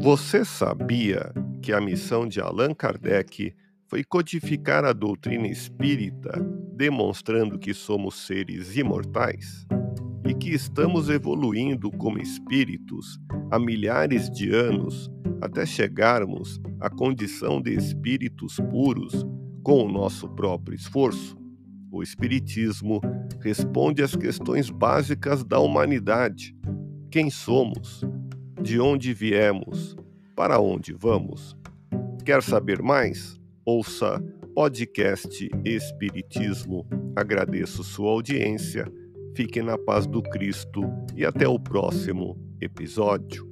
Você sabia que a missão de Allan Kardec foi codificar a doutrina espírita, demonstrando que somos seres imortais e que estamos evoluindo como espíritos há milhares de anos até chegarmos à condição de espíritos puros com o nosso próprio esforço? O Espiritismo responde às questões básicas da humanidade: quem somos? De onde viemos? Para onde vamos? Quer saber mais? Ouça podcast Espiritismo. Agradeço sua audiência. Fique na paz do Cristo e até o próximo episódio.